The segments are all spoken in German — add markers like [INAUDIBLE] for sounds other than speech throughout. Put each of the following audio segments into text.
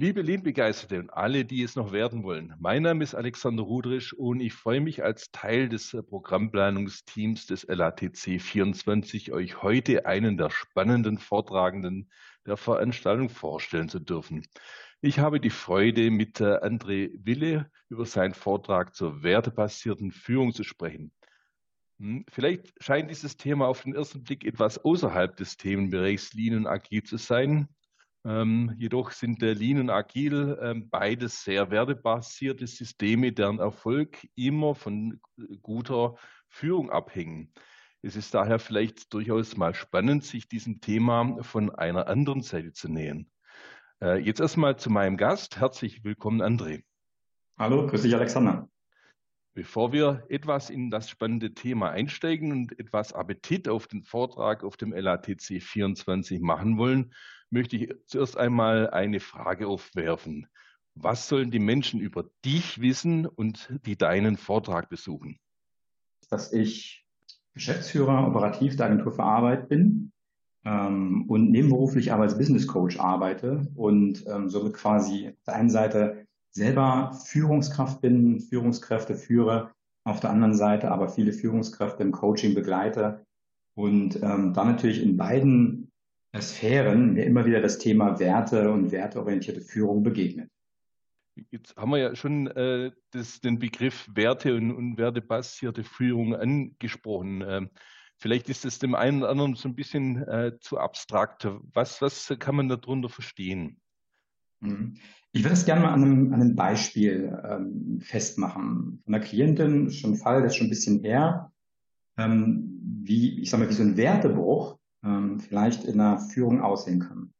Liebe Lehnbegeisterte und alle, die es noch werden wollen, mein Name ist Alexander Rudrisch und ich freue mich als Teil des äh, Programmplanungsteams des LATC 24 euch heute einen der spannenden Vortragenden der Veranstaltung vorstellen zu dürfen. Ich habe die Freude, mit äh, André Wille über seinen Vortrag zur wertebasierten Führung zu sprechen. Hm, vielleicht scheint dieses Thema auf den ersten Blick etwas außerhalb des Themenbereichs Lean und Agil zu sein. Ähm, jedoch sind der Lean und Agil ähm, beides sehr wertebasierte Systeme, deren Erfolg immer von guter Führung abhängen. Es ist daher vielleicht durchaus mal spannend, sich diesem Thema von einer anderen Seite zu nähern. Äh, jetzt erstmal zu meinem Gast. Herzlich willkommen, André. Hallo, grüß dich, Alexander. Bevor wir etwas in das spannende Thema einsteigen und etwas Appetit auf den Vortrag auf dem LATC 24 machen wollen, möchte ich zuerst einmal eine Frage aufwerfen. Was sollen die Menschen über dich wissen und die deinen Vortrag besuchen? Dass ich Geschäftsführer operativ der Agentur für Arbeit bin ähm, und nebenberuflich aber als Business Coach arbeite und ähm, somit quasi auf der einen Seite selber Führungskraft bin, Führungskräfte führe, auf der anderen Seite aber viele Führungskräfte im Coaching begleite und ähm, dann natürlich in beiden Sphären mir immer wieder das Thema Werte und werteorientierte Führung begegnet. Jetzt haben wir ja schon äh, das, den Begriff Werte und, und wertebasierte Führung angesprochen. Ähm, vielleicht ist es dem einen oder anderen so ein bisschen äh, zu abstrakt. Was, was kann man darunter verstehen? Mhm. Ich würde es gerne mal an einem, an einem Beispiel ähm, festmachen. Von einer Klientin, schon ein Fall, das ist schon ein bisschen her, ähm, wie, ich sag mal, wie so ein Wertebruch ähm, vielleicht in der Führung aussehen kann.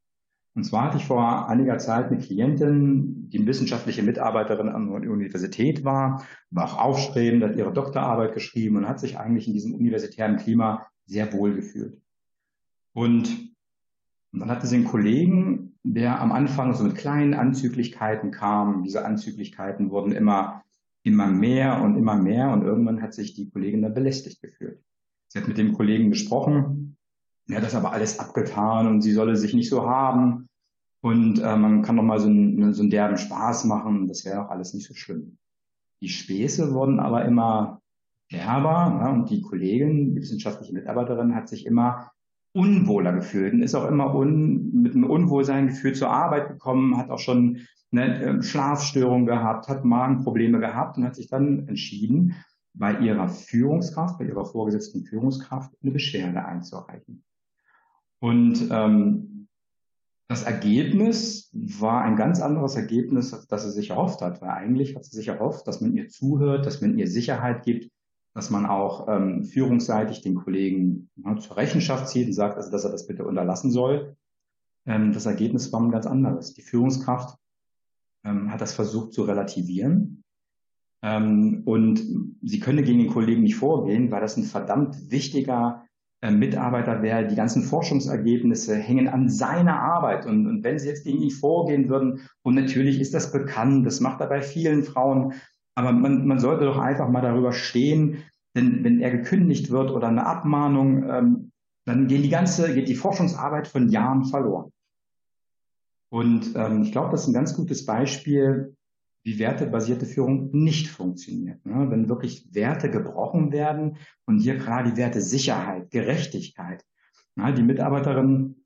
Und zwar hatte ich vor einiger Zeit eine Klientin, die wissenschaftliche Mitarbeiterin an der Universität war, war auch aufstrebend, hat ihre Doktorarbeit geschrieben und hat sich eigentlich in diesem universitären Klima sehr wohl gefühlt. Und, und dann hatte sie einen Kollegen, der am Anfang so mit kleinen Anzüglichkeiten kam. Diese Anzüglichkeiten wurden immer, immer mehr und immer mehr und irgendwann hat sich die Kollegin dann belästigt gefühlt. Sie hat mit dem Kollegen gesprochen er hat das aber alles abgetan und sie solle sich nicht so haben. Und äh, man kann doch mal so, einen, so einen derben Spaß machen. Das wäre auch alles nicht so schlimm. Die Späße wurden aber immer derber ja, und die Kollegin, die wissenschaftliche Mitarbeiterin, hat sich immer unwohler gefühlt und ist auch immer un, mit einem Unwohlseingefühl zur Arbeit gekommen, hat auch schon eine ähm, Schlafstörung gehabt, hat Magenprobleme gehabt und hat sich dann entschieden, bei ihrer Führungskraft, bei ihrer vorgesetzten Führungskraft eine Beschwerde einzureichen. Und ähm, das Ergebnis war ein ganz anderes Ergebnis, als das sie sich erhofft hat, weil eigentlich hat sie sich erhofft, dass man ihr zuhört, dass man ihr Sicherheit gibt, dass man auch ähm, führungsseitig den Kollegen ne, zur Rechenschaft zieht und sagt, also dass er das bitte unterlassen soll. Ähm, das Ergebnis war ein ganz anderes. Die Führungskraft ähm, hat das versucht zu relativieren. Ähm, und sie könne gegen den Kollegen nicht vorgehen, weil das ein verdammt wichtiger äh, Mitarbeiter wäre, die ganzen Forschungsergebnisse hängen an seiner Arbeit. Und, und wenn sie jetzt gegen ihn vorgehen würden, und natürlich ist das bekannt, das macht er bei vielen Frauen, aber man, man sollte doch einfach mal darüber stehen, denn wenn er gekündigt wird oder eine Abmahnung, ähm, dann geht die ganze, geht die Forschungsarbeit von Jahren verloren. Und ähm, ich glaube, das ist ein ganz gutes Beispiel, wie wertebasierte Führung nicht funktioniert. Ne? Wenn wirklich Werte gebrochen werden und hier gerade die Werte Sicherheit, Gerechtigkeit. Ne? Die Mitarbeiterin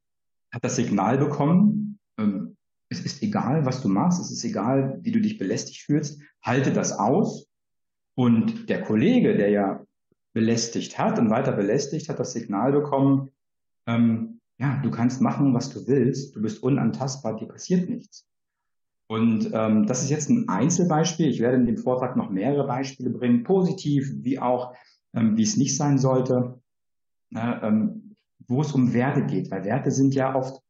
hat das Signal bekommen, ähm, es ist egal, was du machst, es ist egal, wie du dich belästigt fühlst, halte das aus. Und der Kollege, der ja belästigt hat und weiter belästigt, hat das Signal bekommen, ähm, ja, du kannst machen, was du willst, du bist unantastbar, dir passiert nichts. Und ähm, das ist jetzt ein Einzelbeispiel. Ich werde in dem Vortrag noch mehrere Beispiele bringen, positiv wie auch, ähm, wie es nicht sein sollte, ne, ähm, wo es um Werte geht, weil Werte sind ja oft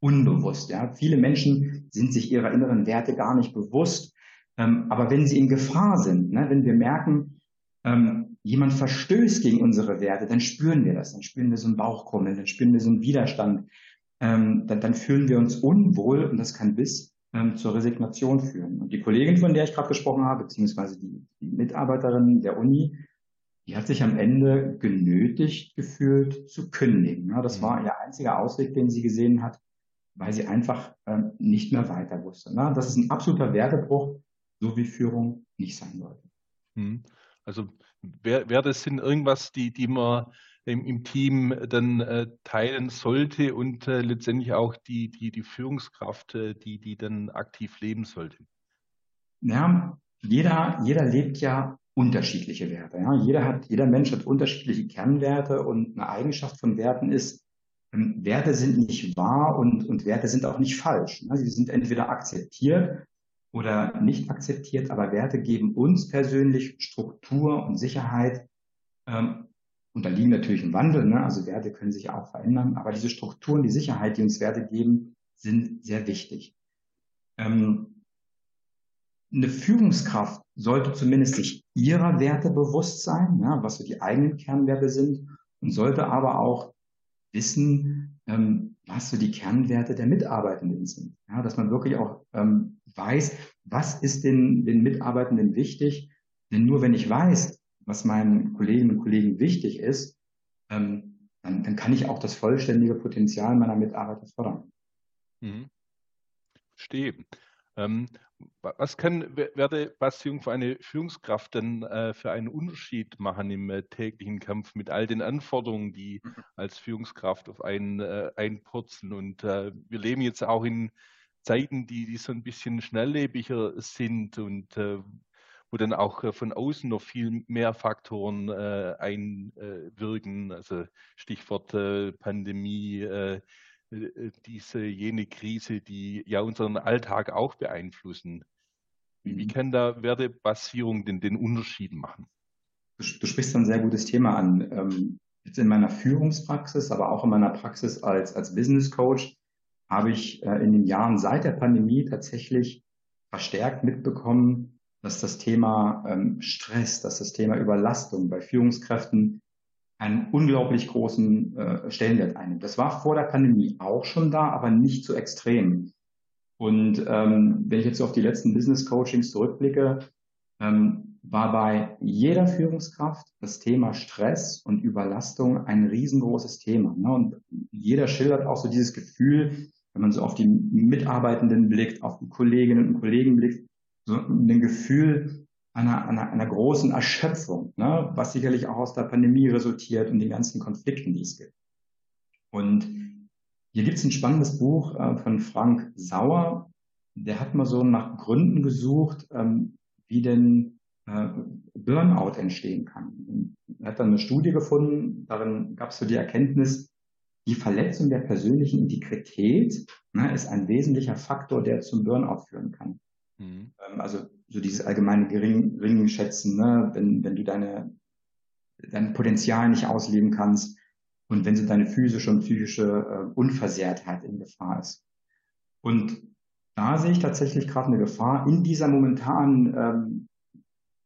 unbewusst. Ja? Viele Menschen sind sich ihrer inneren Werte gar nicht bewusst. Ähm, aber wenn sie in Gefahr sind, ne, wenn wir merken, ähm, jemand verstößt gegen unsere Werte, dann spüren wir das, dann spüren wir so ein Bauchkrummeln, dann spüren wir so einen Widerstand, ähm, dann, dann fühlen wir uns unwohl und das kann bis ähm, zur Resignation führen. Und die Kollegin, von der ich gerade gesprochen habe, beziehungsweise die, die Mitarbeiterin der Uni, die hat sich am Ende genötigt gefühlt zu kündigen. Ja, das war mhm. ihr einziger Ausweg, den sie gesehen hat, weil sie einfach ähm, nicht mehr weiter wusste. Ne? Das ist ein absoluter Wertebruch, so wie Führung nicht sein sollte. Hm. Also das sind irgendwas, die, die man im, im Team dann äh, teilen sollte und äh, letztendlich auch die, die, die Führungskraft, äh, die, die dann aktiv leben sollte? Ja, jeder, jeder lebt ja unterschiedliche Werte. Ja? Jeder hat, jeder Mensch hat unterschiedliche Kernwerte und eine Eigenschaft von Werten ist, Werte sind nicht wahr und, und Werte sind auch nicht falsch. Ne? Sie sind entweder akzeptiert oder nicht akzeptiert, aber Werte geben uns persönlich Struktur und Sicherheit. Ähm, unterliegen natürlich im Wandel, ne? also Werte können sich auch verändern, aber diese Strukturen, die Sicherheit, die uns Werte geben, sind sehr wichtig. Ähm, eine Führungskraft sollte zumindest sich ihrer Werte bewusst sein, ja, was so die eigenen Kernwerte sind, und sollte aber auch wissen, ähm, was so die Kernwerte der Mitarbeitenden sind. Ja, dass man wirklich auch ähm, weiß, was ist den, den Mitarbeitenden wichtig. Denn nur wenn ich weiß, was meinen Kolleginnen und Kollegen wichtig ist, ähm, dann, dann kann ich auch das vollständige Potenzial meiner Mitarbeiter fördern. Mhm. Verstehe. Ähm, was kann Wertebeziehung für eine Führungskraft denn äh, für einen Unterschied machen im äh, täglichen Kampf mit all den Anforderungen, die mhm. als Führungskraft auf einen äh, einpurzeln? Und äh, wir leben jetzt auch in Zeiten, die, die so ein bisschen schnelllebiger sind und äh, wo dann auch äh, von außen noch viel mehr Faktoren einwirken. Also Stichwort Pandemie, diese jene Krise, die ja unseren Alltag auch beeinflussen. Wie, wie mhm. kann da Wertebasierung den, den Unterschied machen? Du, du sprichst ein sehr gutes Thema an. Ähm, jetzt in meiner Führungspraxis, aber auch in meiner Praxis als, als Business Coach habe ich äh, in den Jahren seit der Pandemie tatsächlich verstärkt mitbekommen, dass das Thema ähm, Stress, dass das Thema Überlastung bei Führungskräften einen unglaublich großen äh, Stellenwert einnimmt. Das war vor der Pandemie auch schon da, aber nicht so extrem. Und ähm, wenn ich jetzt auf die letzten Business Coachings zurückblicke, ähm, war bei jeder Führungskraft das Thema Stress und Überlastung ein riesengroßes Thema. Ne? Und jeder schildert auch so dieses Gefühl, wenn man so auf die Mitarbeitenden blickt, auf die Kolleginnen und Kollegen blickt, so ein Gefühl, einer, einer, einer großen Erschöpfung, ne? was sicherlich auch aus der Pandemie resultiert und den ganzen Konflikten, die es gibt. Und hier gibt es ein spannendes Buch äh, von Frank Sauer. Der hat mal so nach Gründen gesucht, ähm, wie denn äh, Burnout entstehen kann. Er hat dann eine Studie gefunden, darin gab es so die Erkenntnis, die Verletzung der persönlichen Integrität ne, ist ein wesentlicher Faktor, der zum Burnout führen kann. Mhm. Ähm, also so dieses allgemeine gering, schätzen, ne? wenn, wenn du deine, dein Potenzial nicht ausleben kannst und wenn so deine physische und psychische äh, Unversehrtheit in Gefahr ist. Und da sehe ich tatsächlich gerade eine Gefahr in dieser momentanen ähm,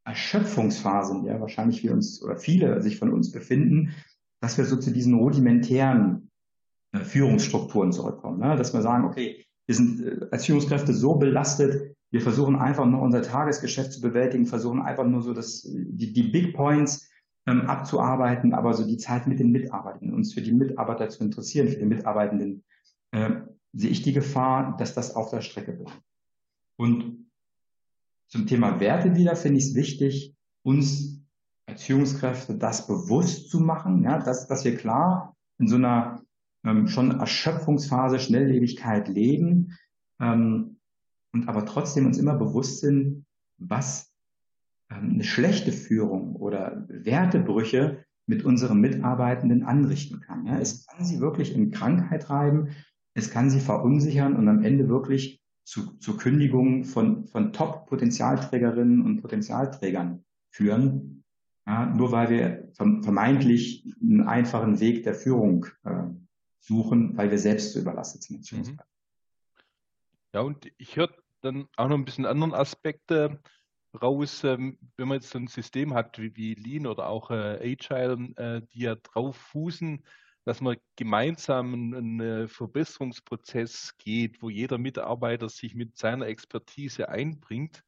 Erschöpfungsphase, in der wahrscheinlich wir uns oder viele sich von uns befinden, dass wir so zu diesen rudimentären äh, Führungsstrukturen zurückkommen. Ne? Dass wir sagen, okay, wir sind äh, als Führungskräfte so belastet, wir versuchen einfach nur unser Tagesgeschäft zu bewältigen, versuchen einfach nur so das, die, die Big Points ähm, abzuarbeiten, aber so die Zeit mit den Mitarbeitenden, uns für die Mitarbeiter zu interessieren, für die Mitarbeitenden, äh, sehe ich die Gefahr, dass das auf der Strecke bleibt. Und zum Thema Werte wieder finde ich es wichtig, uns als Führungskräfte das bewusst zu machen, ja, dass, dass wir klar in so einer ähm, schon Erschöpfungsphase, Schnelllebigkeit leben, ähm, und aber trotzdem uns immer bewusst sind, was ähm, eine schlechte Führung oder Wertebrüche mit unseren Mitarbeitenden anrichten kann. Ja, es kann sie wirklich in Krankheit treiben, es kann sie verunsichern und am Ende wirklich zu, zu Kündigungen von, von Top-Potenzialträgerinnen und Potenzialträgern führen, ja, nur weil wir vermeintlich einen einfachen Weg der Führung äh, suchen, weil wir selbst zu überlastet sind. Mhm. Ja, und ich höre dann auch noch ein bisschen anderen Aspekte raus, ähm, wenn man jetzt so ein System hat wie, wie Lean oder auch äh, Agile, äh, die ja drauf fußen, dass man gemeinsam einen äh, Verbesserungsprozess geht, wo jeder Mitarbeiter sich mit seiner Expertise einbringt,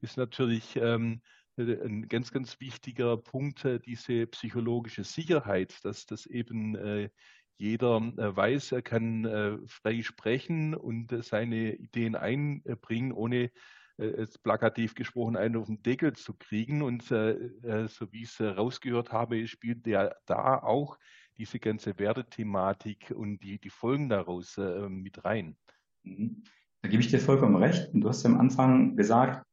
ist natürlich ähm, ein ganz, ganz wichtiger Punkt, diese psychologische Sicherheit, dass das eben jeder äh, weiß, er kann äh, frei sprechen und äh, seine Ideen einbringen, ohne jetzt plakativ gesprochen einen auf den Deckel zu kriegen. Und so wie ich es rausgehört habe, spielt der da auch diese ganze Wertethematik und die, die Folgen daraus mit rein. Mhm. Da gebe ich dir vollkommen recht. Und du hast am Anfang gesagt,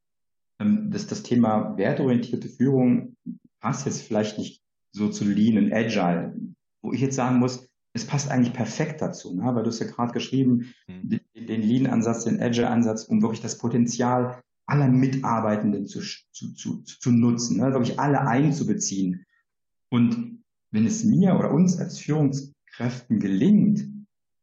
ähm, dass das Thema wertorientierte Führung passt jetzt vielleicht nicht so zu Lean und Agile, wo ich jetzt sagen muss, es passt eigentlich perfekt dazu, ne? weil du hast ja gerade geschrieben, mhm. den, Lean-Ansatz, den Agile-Ansatz, um wirklich das Potenzial aller Mitarbeitenden zu, zu, zu, zu nutzen, ne? wirklich alle einzubeziehen. Und wenn es mir oder uns als Führungskräften gelingt,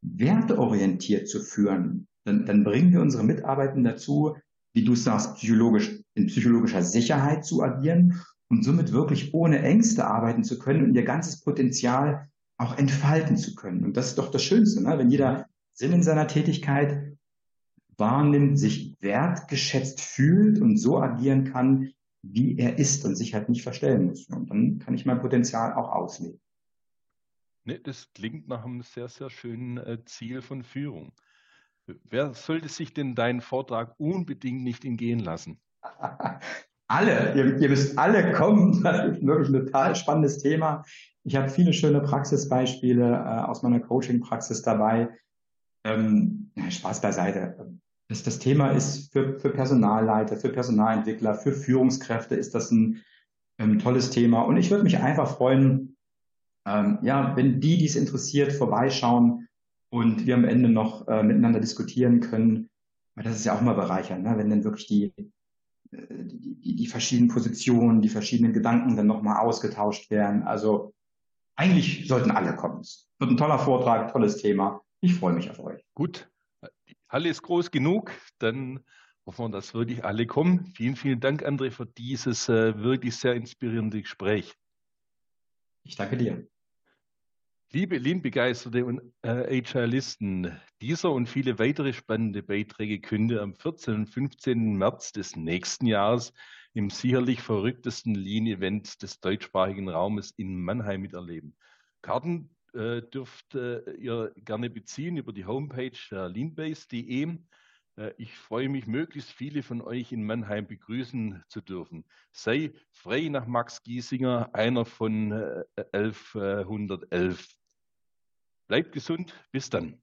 werteorientiert zu führen, dann, dann bringen wir unsere Mitarbeitenden dazu, wie du sagst, psychologisch, in psychologischer Sicherheit zu agieren und somit wirklich ohne Ängste arbeiten zu können und ihr ganzes Potenzial auch entfalten zu können. Und das ist doch das Schönste, ne? wenn jeder Sinn in seiner Tätigkeit wahrnimmt, sich wertgeschätzt fühlt und so agieren kann, wie er ist und sich halt nicht verstellen muss. Und dann kann ich mein Potenzial auch ausleben. Ne, das klingt nach einem sehr, sehr schönen äh, Ziel von Führung. Wer sollte sich denn deinen Vortrag unbedingt nicht entgehen lassen? [LAUGHS] alle, ihr, ihr, müsst alle kommen. [LAUGHS] Das ist wirklich ein total spannendes Thema. Ich habe viele schöne Praxisbeispiele äh, aus meiner Coaching-Praxis dabei. Ähm, Spaß beiseite. Das, das Thema ist für, für Personalleiter, für Personalentwickler, für Führungskräfte ist das ein ähm, tolles Thema. Und ich würde mich einfach freuen, ähm, ja, wenn die, die es interessiert, vorbeischauen und wir am Ende noch äh, miteinander diskutieren können. Weil das ist ja auch mal bereichernd, ne? wenn dann wirklich die, die, die, die verschiedenen Positionen, die verschiedenen Gedanken dann nochmal ausgetauscht werden. Also eigentlich sollten alle kommen. Es wird ein toller Vortrag, tolles Thema. Ich freue mich auf euch. Gut, die Halle ist groß genug, dann hoffen wir, dass wirklich alle kommen. Vielen, vielen Dank, André, für dieses äh, wirklich sehr inspirierende Gespräch. Ich danke dir. Liebe Lean-Begeisterte und äh, Agilisten, dieser und viele weitere spannende Beiträge könnt ihr am 14. und 15. März des nächsten Jahres im sicherlich verrücktesten Lean-Event des deutschsprachigen Raumes in Mannheim miterleben. Karten äh, dürft äh, ihr gerne beziehen über die Homepage äh, leanbase.de. Äh, ich freue mich, möglichst viele von euch in Mannheim begrüßen zu dürfen. Sei frei nach Max Giesinger, einer von 1111. Bleibt gesund. Bis dann.